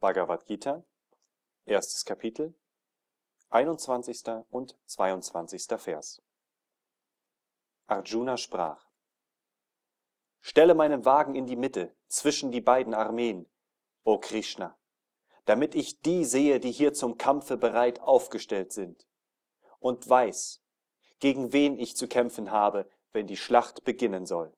Bhagavad Gita, erstes Kapitel, 21. und 22. Vers. Arjuna sprach, Stelle meinen Wagen in die Mitte, zwischen die beiden Armeen, o Krishna, damit ich die sehe, die hier zum Kampfe bereit aufgestellt sind, und weiß, gegen wen ich zu kämpfen habe, wenn die Schlacht beginnen soll.